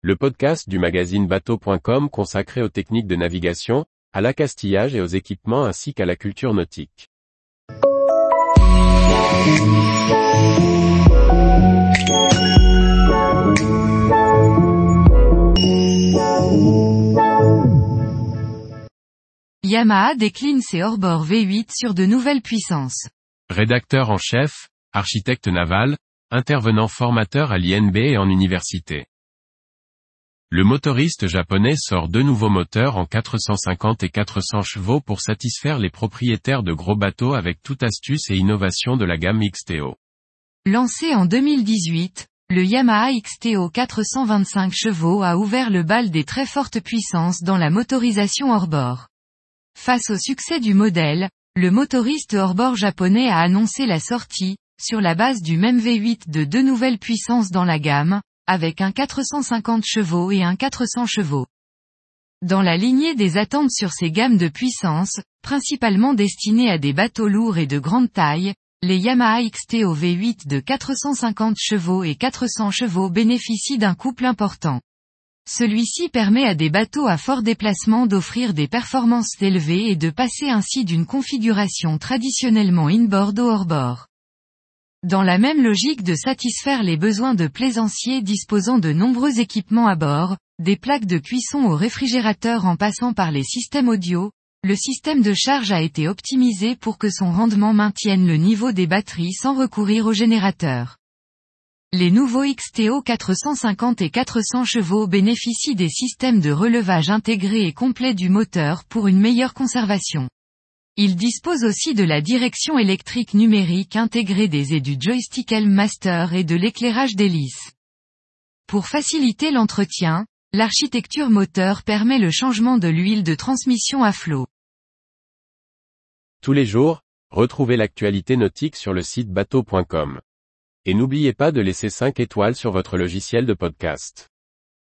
le podcast du magazine bateau.com consacré aux techniques de navigation, à l'accastillage et aux équipements ainsi qu'à la culture nautique. Yamaha décline ses hors-bord V8 sur de nouvelles puissances. Rédacteur en chef, architecte naval, intervenant formateur à l'INB et en université. Le motoriste japonais sort deux nouveaux moteurs en 450 et 400 chevaux pour satisfaire les propriétaires de gros bateaux avec toute astuce et innovation de la gamme XTO. Lancé en 2018, le Yamaha XTO 425 chevaux a ouvert le bal des très fortes puissances dans la motorisation hors-bord. Face au succès du modèle, le motoriste hors-bord japonais a annoncé la sortie, sur la base du même V8 de deux nouvelles puissances dans la gamme, avec un 450 chevaux et un 400 chevaux. Dans la lignée des attentes sur ces gammes de puissance, principalement destinées à des bateaux lourds et de grande taille, les Yamaha XTO V8 de 450 chevaux et 400 chevaux bénéficient d'un couple important. Celui-ci permet à des bateaux à fort déplacement d'offrir des performances élevées et de passer ainsi d'une configuration traditionnellement inboard au hors-bord. Dans la même logique de satisfaire les besoins de plaisanciers disposant de nombreux équipements à bord, des plaques de cuisson au réfrigérateur en passant par les systèmes audio, le système de charge a été optimisé pour que son rendement maintienne le niveau des batteries sans recourir au générateur. Les nouveaux XTO 450 et 400 chevaux bénéficient des systèmes de relevage intégrés et complets du moteur pour une meilleure conservation. Il dispose aussi de la direction électrique numérique intégrée des et du joystick Helm Master et de l'éclairage d'hélice. Pour faciliter l'entretien, l'architecture moteur permet le changement de l'huile de transmission à flot. Tous les jours, retrouvez l'actualité nautique sur le site bateau.com. Et n'oubliez pas de laisser 5 étoiles sur votre logiciel de podcast.